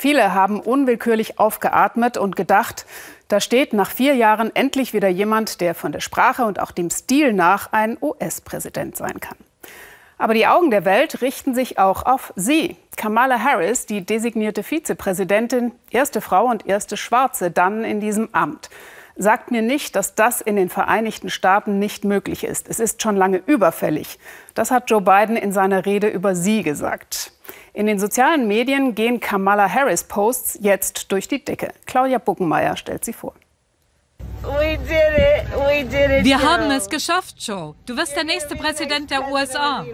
Viele haben unwillkürlich aufgeatmet und gedacht, da steht nach vier Jahren endlich wieder jemand, der von der Sprache und auch dem Stil nach ein US-Präsident sein kann. Aber die Augen der Welt richten sich auch auf sie. Kamala Harris, die designierte Vizepräsidentin, erste Frau und erste Schwarze dann in diesem Amt sagt mir nicht, dass das in den Vereinigten Staaten nicht möglich ist. Es ist schon lange überfällig. Das hat Joe Biden in seiner Rede über sie gesagt. In den sozialen Medien gehen Kamala Harris Posts jetzt durch die Decke. Claudia Buckenmeier stellt sie vor. Wir haben es geschafft, Joe. Du wirst der nächste Präsident der USA.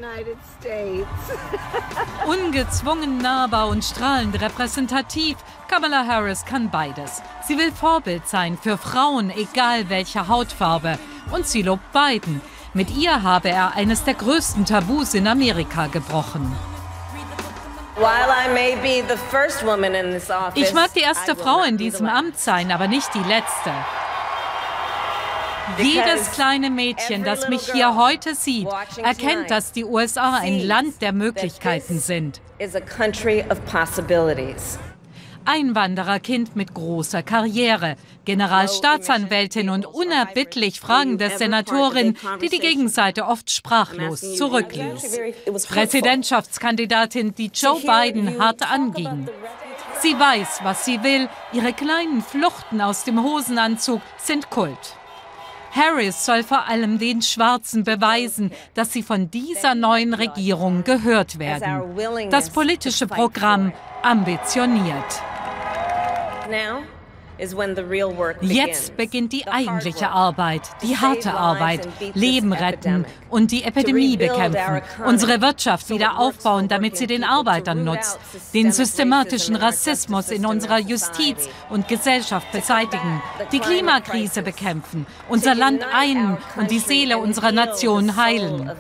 Ungezwungen nahbar und strahlend repräsentativ, Kamala Harris kann beides. Sie will Vorbild sein für Frauen, egal welcher Hautfarbe. Und sie lobt Biden. Mit ihr habe er eines der größten Tabus in Amerika gebrochen. Ich mag die erste Frau in diesem Amt sein, aber nicht die letzte. Jedes kleine Mädchen, das mich hier heute sieht, erkennt, dass die USA ein Land der Möglichkeiten sind. Einwandererkind mit großer Karriere, Generalstaatsanwältin und unerbittlich fragende Senatorin, die die Gegenseite oft sprachlos zurückließ. Präsidentschaftskandidatin, die Joe Biden hart anging. Sie weiß, was sie will. Ihre kleinen Fluchten aus dem Hosenanzug sind Kult. Harris soll vor allem den Schwarzen beweisen, dass sie von dieser neuen Regierung gehört werden. Das politische Programm ambitioniert. Jetzt beginnt die eigentliche Arbeit, die harte Arbeit, Leben retten und die Epidemie bekämpfen, unsere Wirtschaft wieder aufbauen, damit sie den Arbeitern nutzt, den systematischen Rassismus in unserer Justiz und Gesellschaft beseitigen, die Klimakrise bekämpfen, unser Land ein und die Seele unserer Nation heilen.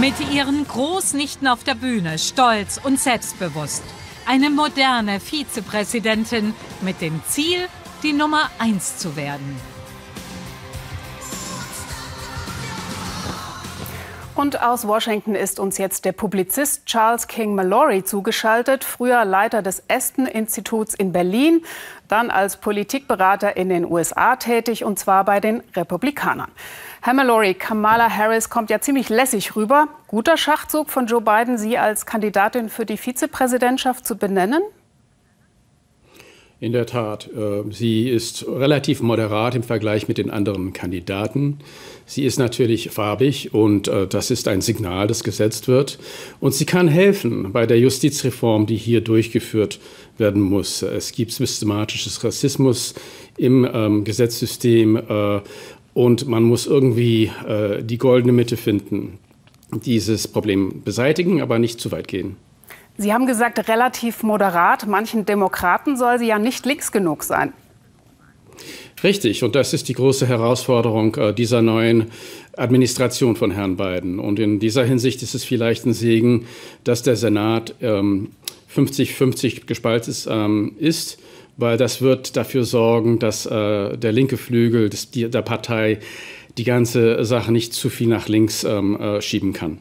Mit ihren Großnichten auf der Bühne, stolz und selbstbewusst eine moderne Vizepräsidentin mit dem Ziel, die Nummer eins zu werden. Und aus Washington ist uns jetzt der Publizist Charles King Mallory zugeschaltet, früher Leiter des Aston-Instituts in Berlin, dann als Politikberater in den USA tätig, und zwar bei den Republikanern. Herr Mallory, Kamala Harris kommt ja ziemlich lässig rüber. Guter Schachzug von Joe Biden, Sie als Kandidatin für die Vizepräsidentschaft zu benennen? In der Tat, äh, sie ist relativ moderat im Vergleich mit den anderen Kandidaten. Sie ist natürlich farbig und äh, das ist ein Signal, das gesetzt wird. Und sie kann helfen bei der Justizreform, die hier durchgeführt werden muss. Es gibt systematisches Rassismus im ähm, Gesetzessystem äh, und man muss irgendwie äh, die goldene Mitte finden, dieses Problem beseitigen, aber nicht zu weit gehen. Sie haben gesagt, relativ moderat. Manchen Demokraten soll sie ja nicht links genug sein. Richtig, und das ist die große Herausforderung äh, dieser neuen Administration von Herrn Biden. Und in dieser Hinsicht ist es vielleicht ein Segen, dass der Senat 50-50 ähm, gespalten ähm, ist weil das wird dafür sorgen, dass äh, der linke Flügel des, der Partei die ganze Sache nicht zu viel nach links ähm, äh, schieben kann.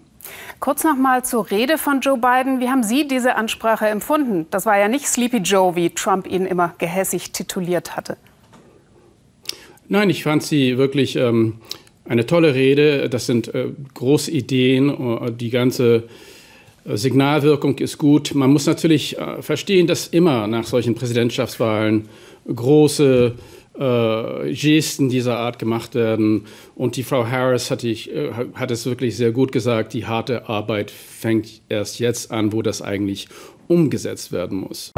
Kurz noch mal zur Rede von Joe Biden. Wie haben Sie diese Ansprache empfunden? Das war ja nicht Sleepy Joe, wie Trump ihn immer gehässig tituliert hatte. Nein, ich fand sie wirklich ähm, eine tolle Rede. Das sind äh, große Ideen, äh, die ganze Signalwirkung ist gut. Man muss natürlich äh, verstehen, dass immer nach solchen Präsidentschaftswahlen große äh, Gesten dieser Art gemacht werden. Und die Frau Harris hat, ich, äh, hat es wirklich sehr gut gesagt, die harte Arbeit fängt erst jetzt an, wo das eigentlich umgesetzt werden muss.